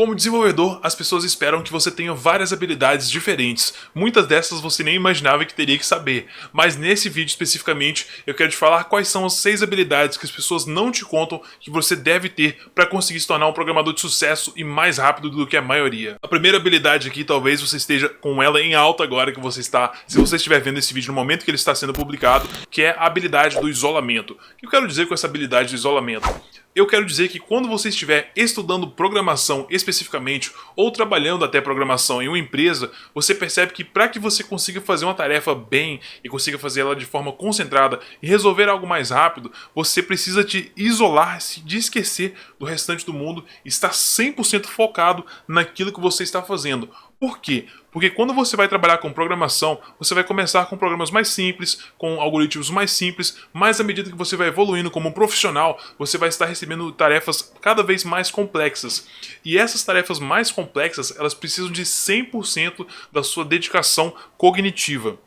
Como desenvolvedor, as pessoas esperam que você tenha várias habilidades diferentes. Muitas dessas você nem imaginava que teria que saber. Mas nesse vídeo especificamente, eu quero te falar quais são as seis habilidades que as pessoas não te contam que você deve ter para conseguir se tornar um programador de sucesso e mais rápido do que a maioria. A primeira habilidade aqui, talvez você esteja com ela em alta agora que você está, se você estiver vendo esse vídeo no momento que ele está sendo publicado, que é a habilidade do isolamento. O que eu quero dizer com essa habilidade do isolamento? Eu quero dizer que quando você estiver estudando programação especificamente ou trabalhando até programação em uma empresa, você percebe que para que você consiga fazer uma tarefa bem e consiga fazer ela de forma concentrada e resolver algo mais rápido, você precisa te isolar, se de esquecer do restante do mundo e estar 100% focado naquilo que você está fazendo. Por quê? Porque quando você vai trabalhar com programação, você vai começar com programas mais simples, com algoritmos mais simples, mas à medida que você vai evoluindo como um profissional, você vai estar recebendo tarefas cada vez mais complexas. E essas tarefas mais complexas, elas precisam de 100% da sua dedicação cognitiva.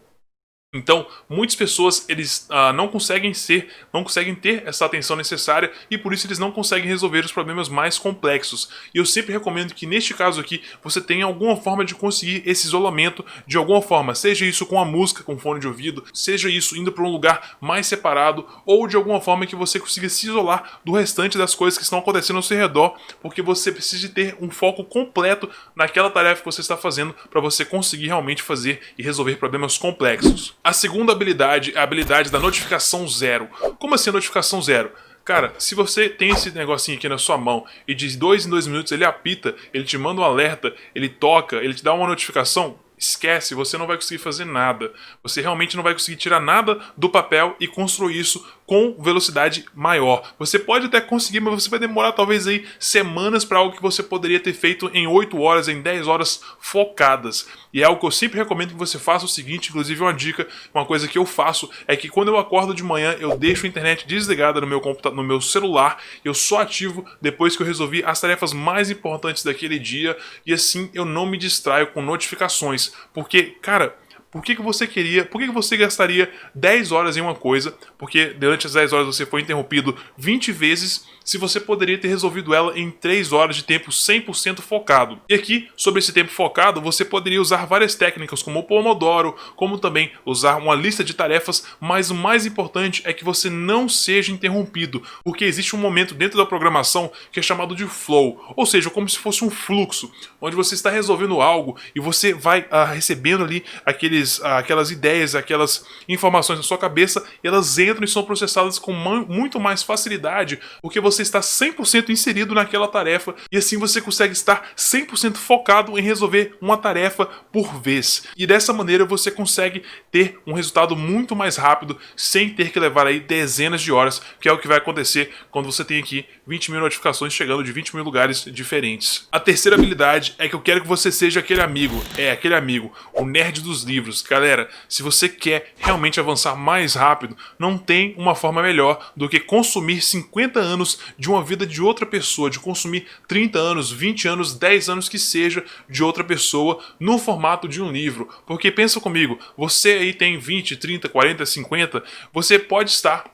Então, muitas pessoas eles ah, não conseguem ser, não conseguem ter essa atenção necessária e por isso eles não conseguem resolver os problemas mais complexos. E eu sempre recomendo que neste caso aqui você tenha alguma forma de conseguir esse isolamento de alguma forma, seja isso com a música, com fone de ouvido, seja isso indo para um lugar mais separado ou de alguma forma que você consiga se isolar do restante das coisas que estão acontecendo ao seu redor, porque você precisa ter um foco completo naquela tarefa que você está fazendo para você conseguir realmente fazer e resolver problemas complexos. A segunda habilidade é a habilidade da notificação zero. Como assim a notificação zero? Cara, se você tem esse negocinho aqui na sua mão e de dois em dois minutos ele apita, ele te manda um alerta, ele toca, ele te dá uma notificação, esquece, você não vai conseguir fazer nada. Você realmente não vai conseguir tirar nada do papel e construir isso com velocidade maior. Você pode até conseguir, mas você vai demorar talvez aí semanas para algo que você poderia ter feito em 8 horas, em 10 horas focadas. E é algo que eu sempre recomendo que você faça o seguinte, inclusive uma dica, uma coisa que eu faço é que quando eu acordo de manhã, eu deixo a internet desligada no meu computador, no meu celular, eu só ativo depois que eu resolvi as tarefas mais importantes daquele dia e assim eu não me distraio com notificações, porque, cara, por que, que você queria, por que, que você gastaria 10 horas em uma coisa, porque durante as 10 horas você foi interrompido 20 vezes se você poderia ter resolvido ela em 3 horas de tempo 100% focado. E aqui, sobre esse tempo focado, você poderia usar várias técnicas como o Pomodoro, como também usar uma lista de tarefas, mas o mais importante é que você não seja interrompido, porque existe um momento dentro da programação que é chamado de flow, ou seja, como se fosse um fluxo, onde você está resolvendo algo e você vai ah, recebendo ali aqueles, ah, aquelas ideias, aquelas informações na sua cabeça, elas entram e são processadas com muito mais facilidade, porque você você está 100% inserido naquela tarefa e assim você consegue estar 100% focado em resolver uma tarefa por vez. E dessa maneira você consegue ter um resultado muito mais rápido sem ter que levar aí dezenas de horas, que é o que vai acontecer quando você tem aqui 20 mil notificações chegando de 20 mil lugares diferentes. A terceira habilidade é que eu quero que você seja aquele amigo, é aquele amigo, o nerd dos livros. Galera, se você quer realmente avançar mais rápido, não tem uma forma melhor do que consumir 50 anos de uma vida de outra pessoa, de consumir 30 anos, 20 anos, 10 anos que seja de outra pessoa no formato de um livro. Porque pensa comigo, você aí tem 20, 30, 40, 50, você pode estar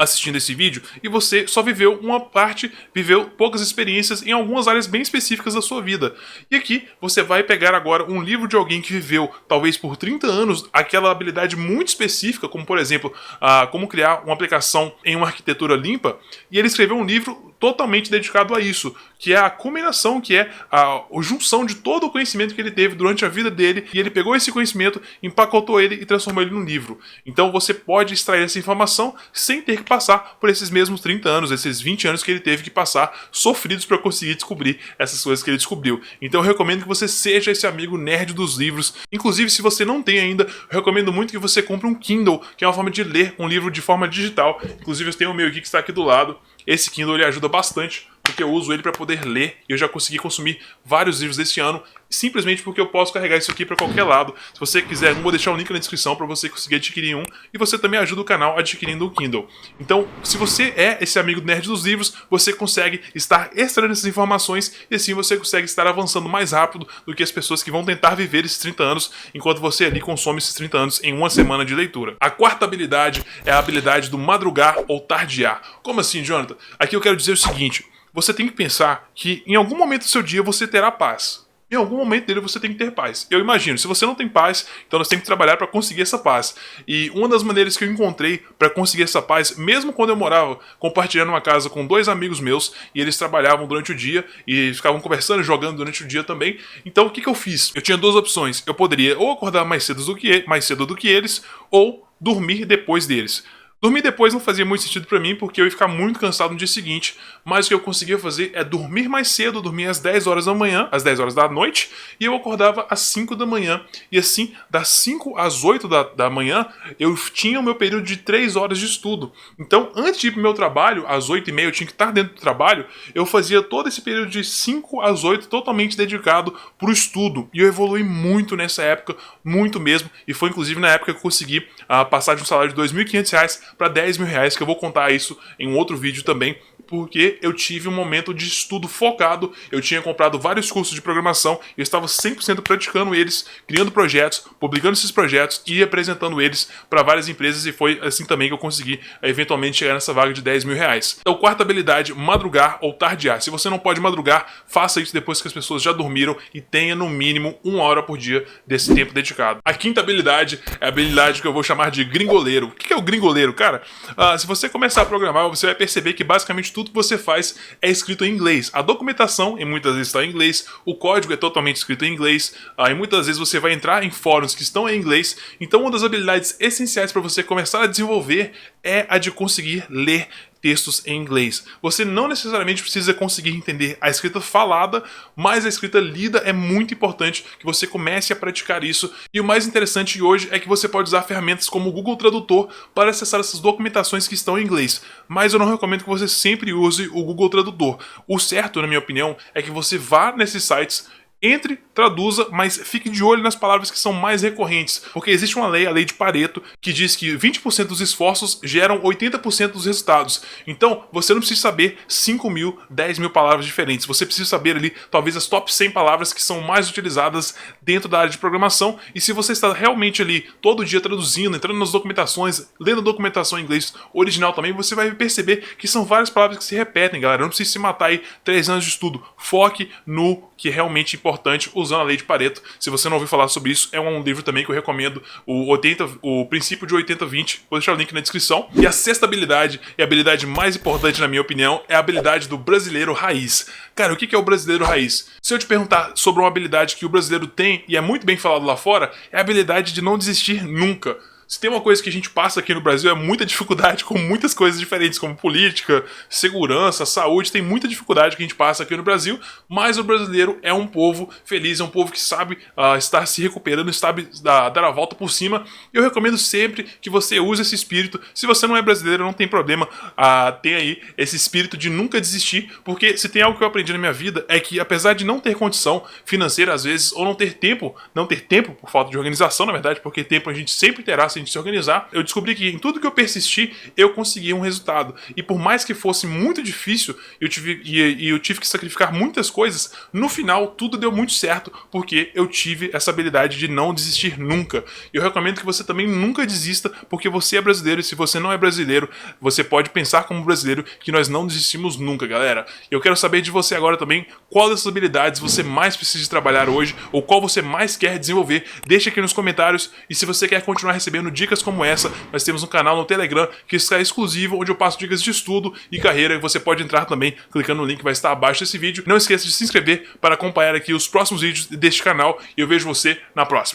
assistindo esse vídeo e você só viveu uma parte, viveu poucas experiências em algumas áreas bem específicas da sua vida. E aqui você vai pegar agora um livro de alguém que viveu, talvez por 30 anos, aquela habilidade muito específica, como por exemplo, a, como criar uma aplicação em uma arquitetura limpa, e ele escreveu um livro totalmente dedicado a isso, que é a combinação, que é a, a junção de todo o conhecimento que ele teve durante a vida dele, e ele pegou esse conhecimento, empacotou ele e transformou ele num livro. Então você pode extrair essa informação sem ter que passar por esses mesmos 30 anos, esses 20 anos que ele teve que passar sofridos para conseguir descobrir essas coisas que ele descobriu. Então eu recomendo que você seja esse amigo nerd dos livros. Inclusive, se você não tem ainda, recomendo muito que você compre um Kindle, que é uma forma de ler um livro de forma digital. Inclusive, eu tenho o meu aqui que está aqui do lado. Esse Kindle ele ajuda bastante porque eu uso ele para poder ler e eu já consegui consumir vários livros desse ano simplesmente porque eu posso carregar isso aqui para qualquer lado. Se você quiser, eu vou deixar o um link na descrição para você conseguir adquirir um e você também ajuda o canal adquirindo o Kindle. Então, se você é esse amigo nerd dos livros, você consegue estar extraindo essas informações e assim você consegue estar avançando mais rápido do que as pessoas que vão tentar viver esses 30 anos enquanto você ali consome esses 30 anos em uma semana de leitura. A quarta habilidade é a habilidade do madrugar ou tardear. Como assim, Jonathan? Aqui eu quero dizer o seguinte: você tem que pensar que em algum momento do seu dia você terá paz. Em algum momento dele você tem que ter paz. Eu imagino, se você não tem paz, então nós temos que trabalhar para conseguir essa paz. E uma das maneiras que eu encontrei para conseguir essa paz, mesmo quando eu morava compartilhando uma casa com dois amigos meus, e eles trabalhavam durante o dia e ficavam conversando, jogando durante o dia também. Então o que, que eu fiz? Eu tinha duas opções. Eu poderia ou acordar mais cedo do que, mais cedo do que eles, ou dormir depois deles. Dormir depois não fazia muito sentido para mim, porque eu ia ficar muito cansado no dia seguinte, mas o que eu conseguia fazer é dormir mais cedo, dormir às 10 horas da manhã, às 10 horas da noite, e eu acordava às 5 da manhã. E assim, das 5 às 8 da, da manhã, eu tinha o meu período de 3 horas de estudo. Então, antes de ir pro meu trabalho, às 8 e meia eu tinha que estar dentro do trabalho, eu fazia todo esse período de 5 às 8 totalmente dedicado pro estudo. E eu evolui muito nessa época, muito mesmo, e foi inclusive na época que eu consegui uh, passar de um salário de R$ 2.500 para 10 mil reais, que eu vou contar isso em um outro vídeo também, porque eu tive um momento de estudo focado, eu tinha comprado vários cursos de programação, eu estava 100% praticando eles, criando projetos, publicando esses projetos e apresentando eles para várias empresas e foi assim também que eu consegui eventualmente chegar nessa vaga de 10 mil reais. Então, quarta habilidade, madrugar ou tardear. Se você não pode madrugar, faça isso depois que as pessoas já dormiram e tenha no mínimo uma hora por dia desse tempo dedicado. A quinta habilidade é a habilidade que eu vou chamar de gringoleiro. O que é o gringoleiro, cara? Ah, se você começar a programar, você vai perceber que basicamente tudo tudo que você faz é escrito em inglês. A documentação, e muitas vezes está em inglês, o código é totalmente escrito em inglês, ah, e muitas vezes você vai entrar em fóruns que estão em inglês. Então, uma das habilidades essenciais para você começar a desenvolver é a de conseguir ler textos em inglês. Você não necessariamente precisa conseguir entender a escrita falada, mas a escrita lida é muito importante que você comece a praticar isso. E o mais interessante hoje é que você pode usar ferramentas como o Google Tradutor para acessar essas documentações que estão em inglês. Mas eu não recomendo que você sempre use o Google Tradutor. O certo, na minha opinião, é que você vá nesses sites entre, traduza, mas fique de olho nas palavras que são mais recorrentes, porque existe uma lei, a lei de Pareto, que diz que 20% dos esforços geram 80% dos resultados. Então, você não precisa saber 5 mil, 10 mil palavras diferentes, você precisa saber ali, talvez, as top 100 palavras que são mais utilizadas dentro da área de programação, e se você está realmente ali todo dia traduzindo, entrando nas documentações, lendo documentação em inglês original também, você vai perceber que são várias palavras que se repetem, galera. Não precisa se matar aí 3 anos de estudo. Foque no que é realmente importante usando a lei de Pareto. Se você não ouviu falar sobre isso, é um livro também que eu recomendo, o 80, o princípio de 80-20. Vou deixar o link na descrição. E a sexta habilidade, e a habilidade mais importante na minha opinião, é a habilidade do brasileiro raiz. Cara, o que é o brasileiro raiz? Se eu te perguntar sobre uma habilidade que o brasileiro tem e é muito bem falado lá fora, é a habilidade de não desistir nunca. Se tem uma coisa que a gente passa aqui no Brasil é muita dificuldade com muitas coisas diferentes, como política, segurança, saúde, tem muita dificuldade que a gente passa aqui no Brasil, mas o brasileiro é um povo feliz, é um povo que sabe uh, estar se recuperando, sabe dar a volta por cima. Eu recomendo sempre que você use esse espírito. Se você não é brasileiro, não tem problema, uh, tem aí esse espírito de nunca desistir, porque se tem algo que eu aprendi na minha vida é que apesar de não ter condição financeira às vezes, ou não ter tempo, não ter tempo por falta de organização, na verdade, porque tempo a gente sempre terá se a gente se organizar, eu descobri que em tudo que eu persisti, eu consegui um resultado. E por mais que fosse muito difícil eu tive, e, e eu tive que sacrificar muitas coisas, no final tudo deu muito certo, porque eu tive essa habilidade de não desistir nunca. Eu recomendo que você também nunca desista, porque você é brasileiro, e se você não é brasileiro, você pode pensar como brasileiro que nós não desistimos nunca, galera. Eu quero saber de você agora também qual dessas habilidades você mais precisa trabalhar hoje, ou qual você mais quer desenvolver. Deixa aqui nos comentários, e se você quer continuar recebendo dicas como essa, nós temos um canal no Telegram que está exclusivo, onde eu passo dicas de estudo e carreira. Você pode entrar também clicando no link que vai estar abaixo desse vídeo. Não esqueça de se inscrever para acompanhar aqui os próximos vídeos deste canal e eu vejo você na próxima.